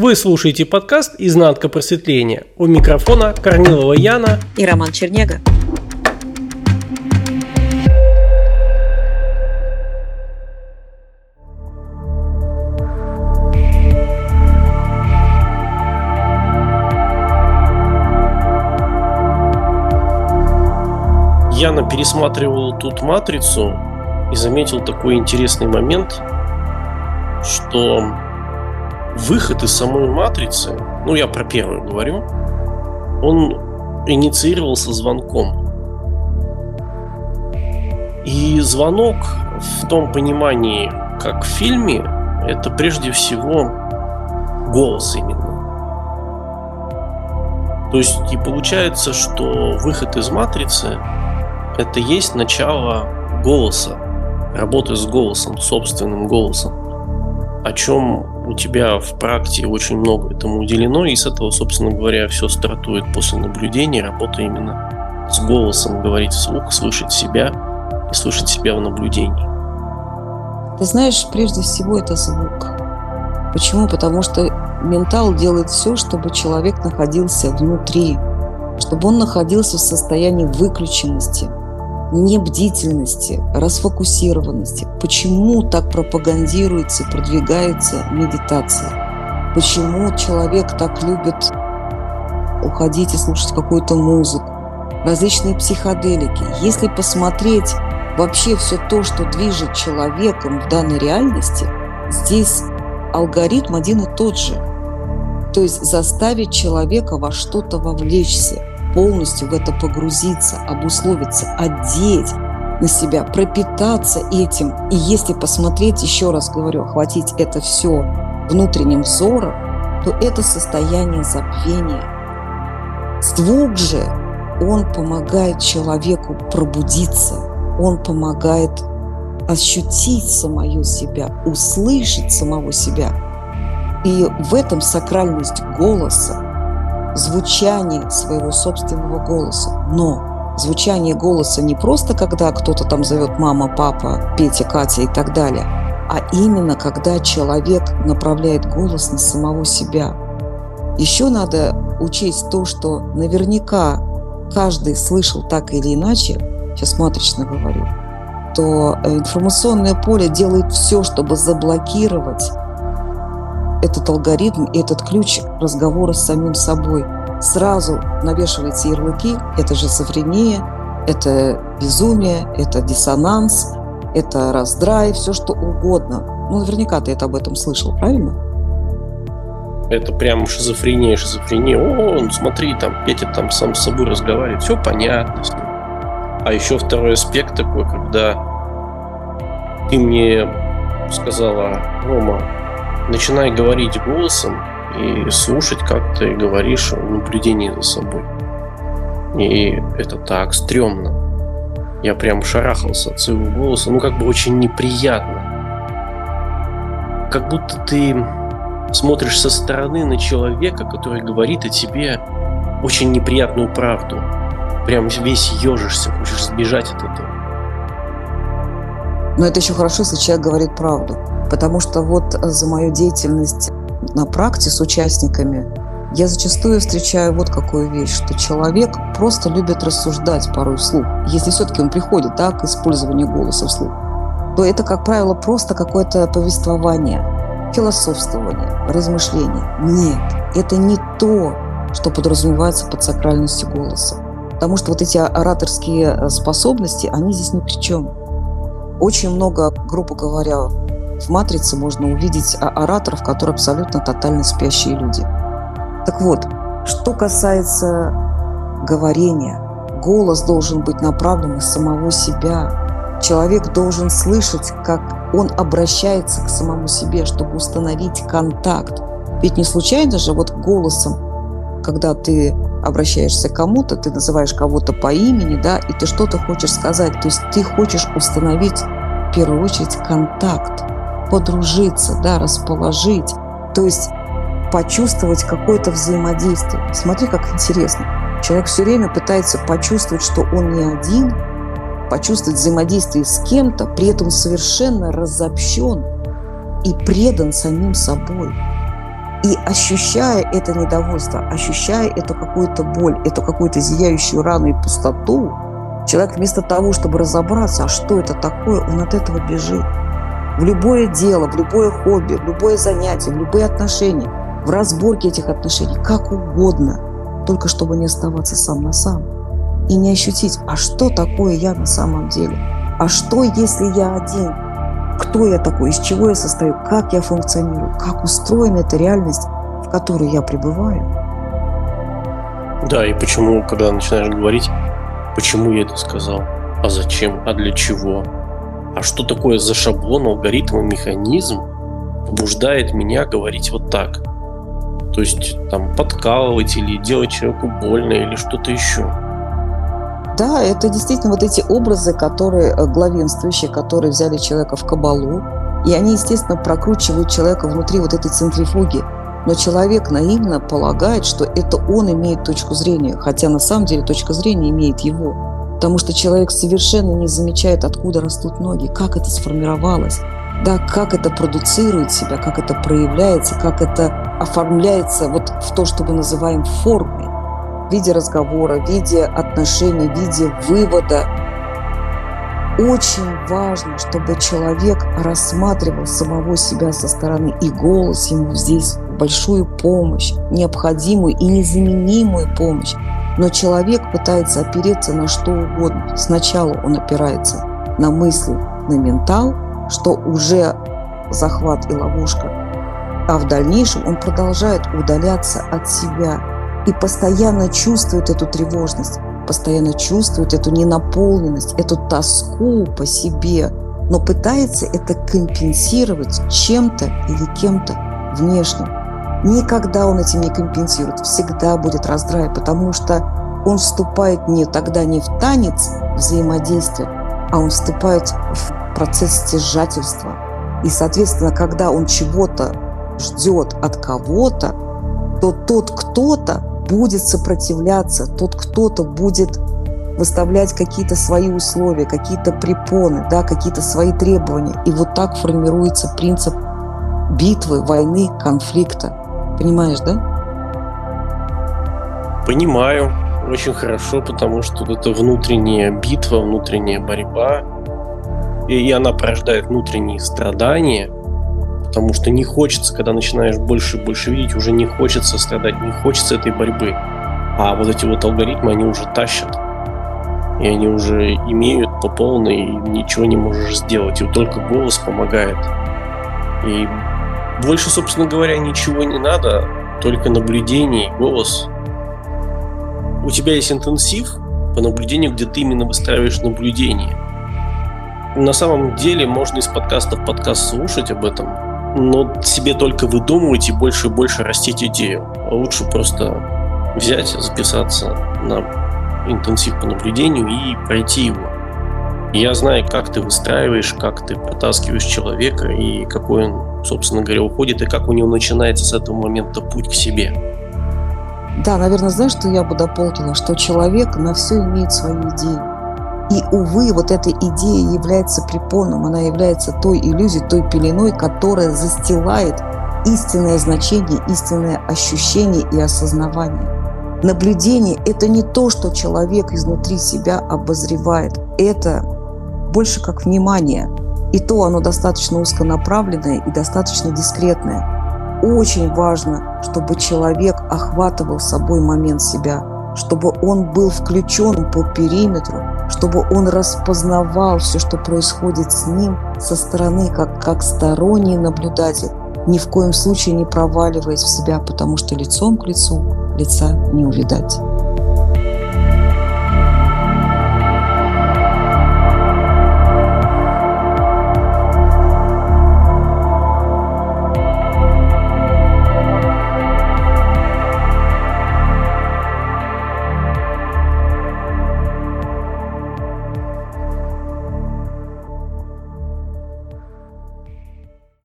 Вы слушаете подкаст «Изнанка просветления». У микрофона Корнилова Яна и Роман Чернега. Яна пересматривал тут «Матрицу» и заметил такой интересный момент, что выход из самой матрицы, ну я про первую говорю, он инициировался звонком. И звонок в том понимании, как в фильме, это прежде всего голос именно. То есть и получается, что выход из матрицы это есть начало голоса, работы с голосом, собственным голосом, о чем у тебя в практике очень много этому уделено, и с этого, собственно говоря, все стартует после наблюдения, работа именно с голосом, говорить вслух, слышать себя и слышать себя в наблюдении. Ты знаешь, прежде всего это звук. Почему? Потому что ментал делает все, чтобы человек находился внутри, чтобы он находился в состоянии выключенности, небдительности, расфокусированности. Почему так пропагандируется продвигается медитация? Почему человек так любит уходить и слушать какую-то музыку? Различные психоделики. Если посмотреть вообще все то, что движет человеком в данной реальности, здесь алгоритм один и тот же. То есть заставить человека во что-то вовлечься – полностью в это погрузиться, обусловиться, одеть на себя, пропитаться этим. И если посмотреть, еще раз говорю, охватить это все внутренним взором, то это состояние забвения. Звук же, он помогает человеку пробудиться, он помогает ощутить самое себя, услышать самого себя. И в этом сакральность голоса, звучание своего собственного голоса. Но звучание голоса не просто, когда кто-то там зовет мама, папа, Петя, Катя и так далее, а именно когда человек направляет голос на самого себя. Еще надо учесть то, что наверняка каждый слышал так или иначе, сейчас матрично говорю, то информационное поле делает все, чтобы заблокировать этот алгоритм и этот ключ разговора с самим собой. Сразу навешивается ярлыки, это шизофрения, это безумие, это диссонанс, это раздрай, все что угодно. Ну, наверняка ты это об этом слышал, правильно? Это прям шизофрения, шизофрения. О, ну смотри, там Петя там сам с собой разговаривает, все понятно с ним. А еще второй аспект такой, когда ты мне сказала, Рома, начинай говорить голосом и слушать, как ты говоришь о наблюдении за собой. И это так стрёмно. Я прям шарахался от своего голоса. Ну, как бы очень неприятно. Как будто ты смотришь со стороны на человека, который говорит о тебе очень неприятную правду. Прям весь ежишься, хочешь сбежать от этого. Но это еще хорошо, если человек говорит правду. Потому что вот за мою деятельность на практе с участниками я зачастую встречаю вот какую вещь, что человек просто любит рассуждать порой вслух. Если все-таки он приходит да, к использованию голоса вслух, то это, как правило, просто какое-то повествование, философствование, размышление. Нет, это не то, что подразумевается под сакральностью голоса. Потому что вот эти ораторские способности, они здесь ни при чем. Очень много, грубо говоря, в «Матрице» можно увидеть ораторов, которые абсолютно тотально спящие люди. Так вот, что касается говорения, голос должен быть направлен из самого себя. Человек должен слышать, как он обращается к самому себе, чтобы установить контакт. Ведь не случайно же вот голосом, когда ты обращаешься к кому-то, ты называешь кого-то по имени, да, и ты что-то хочешь сказать. То есть ты хочешь установить в первую очередь контакт подружиться, да, расположить, то есть почувствовать какое-то взаимодействие. Смотри, как интересно. Человек все время пытается почувствовать, что он не один, почувствовать взаимодействие с кем-то, при этом совершенно разобщен и предан самим собой. И ощущая это недовольство, ощущая эту какую-то боль, эту какую-то зияющую рану и пустоту, человек вместо того, чтобы разобраться, а что это такое, он от этого бежит. В любое дело, в любое хобби, в любое занятие, в любые отношения, в разборке этих отношений, как угодно, только чтобы не оставаться сам на сам и не ощутить, а что такое я на самом деле, а что, если я один, кто я такой, из чего я состою, как я функционирую, как устроена эта реальность, в которой я пребываю. Да, и почему, когда начинаешь говорить, почему я это сказал, а зачем, а для чего, а что такое за шаблон, алгоритм и механизм побуждает меня говорить вот так. То есть там подкалывать или делать человеку больно или что-то еще. Да, это действительно вот эти образы, которые э, главенствующие, которые взяли человека в кабалу, и они, естественно, прокручивают человека внутри вот этой центрифуги. Но человек наивно полагает, что это он имеет точку зрения, хотя на самом деле точка зрения имеет его. Потому что человек совершенно не замечает, откуда растут ноги, как это сформировалось, да, как это продуцирует себя, как это проявляется, как это оформляется вот в то, что мы называем формой в виде разговора, в виде отношений, в виде вывода. Очень важно, чтобы человек рассматривал самого себя со стороны, и голос ему здесь большую помощь, необходимую и незаменимую помощь. Но человек пытается опереться на что угодно. Сначала он опирается на мысли, на ментал, что уже захват и ловушка, а в дальнейшем он продолжает удаляться от себя, и постоянно чувствует эту тревожность, постоянно чувствует эту ненаполненность, эту тоску по себе, но пытается это компенсировать чем-то или кем-то внешним. Никогда он этим не компенсирует, всегда будет раздрай, потому что он вступает не тогда не в танец взаимодействия, а он вступает в процесс стяжательства. И, соответственно, когда он чего-то ждет от кого-то, то тот кто-то будет сопротивляться, тот кто-то будет выставлять какие-то свои условия, какие-то препоны, да, какие-то свои требования. И вот так формируется принцип битвы, войны, конфликта. Понимаешь, да? Понимаю. Очень хорошо, потому что это внутренняя битва, внутренняя борьба. И она порождает внутренние страдания – потому что не хочется, когда начинаешь больше и больше видеть, уже не хочется страдать, не хочется этой борьбы. А вот эти вот алгоритмы, они уже тащат. И они уже имеют по полной, и ничего не можешь сделать. И только голос помогает. И больше, собственно говоря, ничего не надо, только наблюдение и голос. У тебя есть интенсив по наблюдению, где ты именно выстраиваешь наблюдение. На самом деле можно из подкаста в подкаст слушать об этом, но себе только выдумывать и больше и больше растить идею. А лучше просто взять, записаться на интенсив по наблюдению и пройти его. Я знаю, как ты выстраиваешь, как ты протаскиваешь человека и какой он, собственно говоря, уходит, и как у него начинается с этого момента путь к себе. Да, наверное, знаешь, что я бы дополнила, что человек на все имеет свою идею. И, увы, вот эта идея является препоном, она является той иллюзией, той пеленой, которая застилает истинное значение, истинное ощущение и осознавание. Наблюдение – это не то, что человек изнутри себя обозревает. Это больше как внимание. И то оно достаточно узконаправленное и достаточно дискретное. Очень важно, чтобы человек охватывал собой момент себя, чтобы он был включен по периметру, чтобы он распознавал все, что происходит с ним со стороны, как, как сторонний наблюдатель, ни в коем случае не проваливаясь в себя, потому что лицом к лицу лица не увидать.